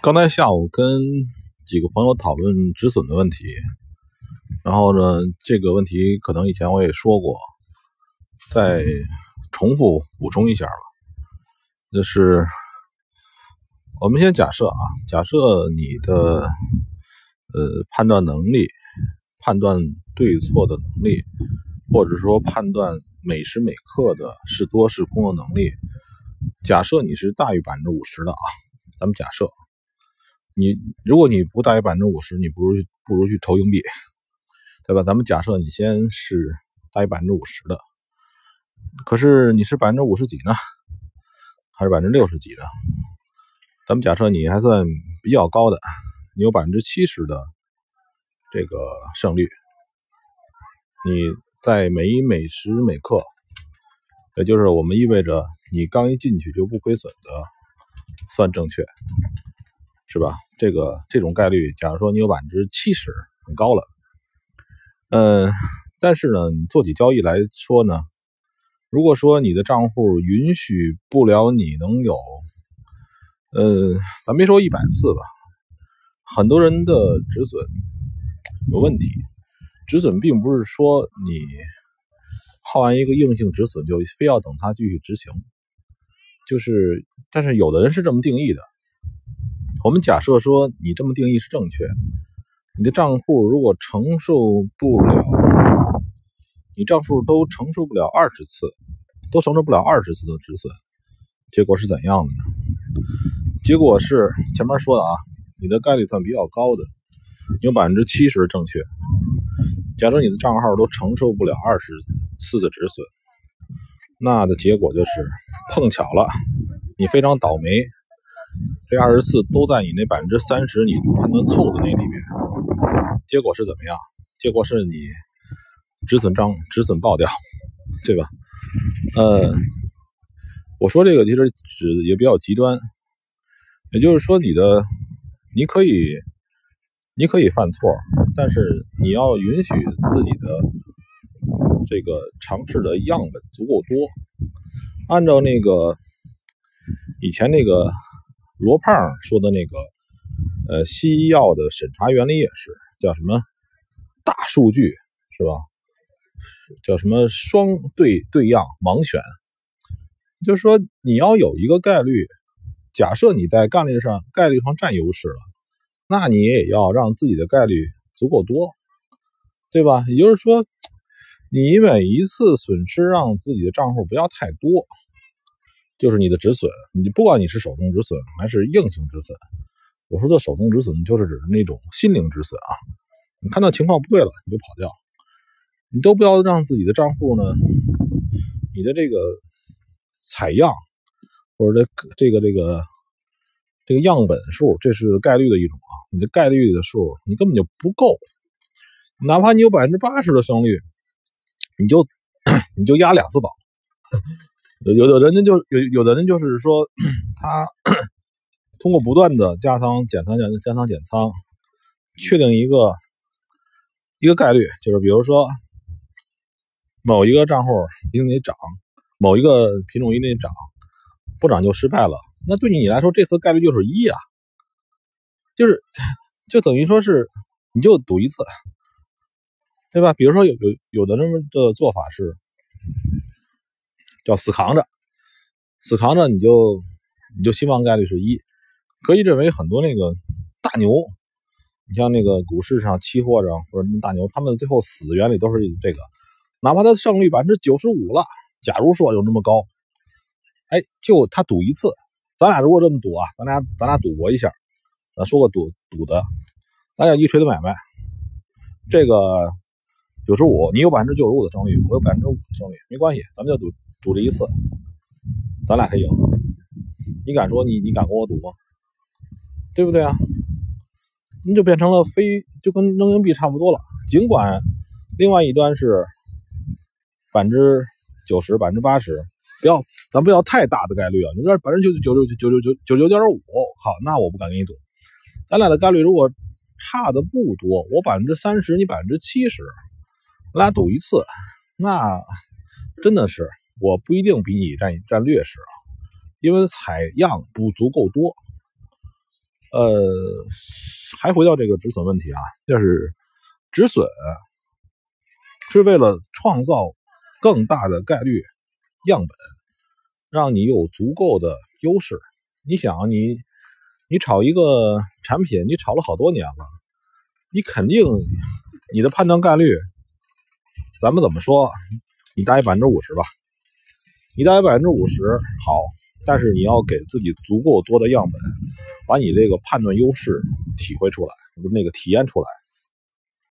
刚才下午跟几个朋友讨论止损的问题，然后呢，这个问题可能以前我也说过，再重复补充一下吧。就是我们先假设啊，假设你的呃判断能力、判断对错的能力，或者说判断每时每刻的是多是空的能力，假设你是大于百分之五十的啊，咱们假设。你如果你不大于百分之五十，你不如不如去投硬币，对吧？咱们假设你先是大于百分之五十的，可是你是百分之五十几呢，还是百分之六十几的？咱们假设你还算比较高的，你有百分之七十的这个胜率，你在每一每时每刻，也就是我们意味着你刚一进去就不亏损的，算正确。是吧？这个这种概率，假如说你有百分之七十，很高了。嗯，但是呢，你做起交易来说呢，如果说你的账户允许不了你能有，呃，咱别说一百次吧，很多人的止损有问题。止损并不是说你耗完一个硬性止损就非要等它继续执行，就是，但是有的人是这么定义的。我们假设说你这么定义是正确，你的账户如果承受不了，你账户都承受不了二十次，都承受不了二十次的止损，结果是怎样的呢？结果是前面说的啊，你的概率算比较高的，有百分之七十正确。假设你的账号都承受不了二十次的止损，那的结果就是碰巧了，你非常倒霉。这二十四都在你那百分之三十你判断错误的那里面，结果是怎么样？结果是你止损张止损爆掉，对吧？呃，我说这个其实指也比较极端，也就是说你的你可以你可以犯错，但是你要允许自己的这个尝试的样本足够多，按照那个以前那个。罗胖说的那个，呃，西药的审查原理也是叫什么大数据是吧？叫什么双对对样盲选？就是说你要有一个概率，假设你在概率上概率上占优势了，那你也要让自己的概率足够多，对吧？也就是说，你每一次损失让自己的账户不要太多。就是你的止损，你不管你是手动止损还是硬性止损，我说的手动止损就是指那种心灵止损啊。你看到情况不对了，你就跑掉，你都不要让自己的账户呢，你的这个采样或者这这个这个这个样本数，这是概率的一种啊。你的概率的数你根本就不够，哪怕你有百分之八十的胜率，你就 你就压两次保。有有的人就有有的人就是说，他 通过不断的加仓减仓减加仓减仓，确定一个一个概率，就是比如说某一个账户一定得涨，某一个品种一定得涨，不涨就失败了。那对你来说，这次概率就是一啊，就是就等于说是你就赌一次，对吧？比如说有有有的人的做法是。叫死扛着，死扛着，你就你就希望概率是一，可以认为很多那个大牛，你像那个股市上期货上或者大牛，他们最后死的原理都是这个，哪怕他胜率百分之九十五了，假如说有那么高，哎，就他赌一次，咱俩如果这么赌啊，咱俩咱俩赌博一下，咱说个赌赌的，咱俩一锤子买卖，这个九十五，你有百分之九十五的胜率，我有百分之五的胜率，没关系，咱们就赌。赌这一次，咱俩可以赢。你敢说你你敢跟我赌吗？对不对啊？你就变成了非就跟扔硬币差不多了。尽管另外一端是百分之九十、百分之八十，不要咱不要太大的概率啊。你说百分之九九九九九九九九九点五，好，那我不敢跟你赌。咱俩的概率如果差的不多，我百分之三十，你百分之七十，咱俩赌一次，那真的是。我不一定比你占占劣势啊，因为采样不足够多。呃，还回到这个止损问题啊，就是止损是为了创造更大的概率样本，让你有足够的优势。你想，你你炒一个产品，你炒了好多年了，你肯定你的判断概率，咱们怎么说？你大约百分之五十吧，你大于百分之五十好，但是你要给自己足够多的样本，把你这个判断优势体会出来，那个体验出来。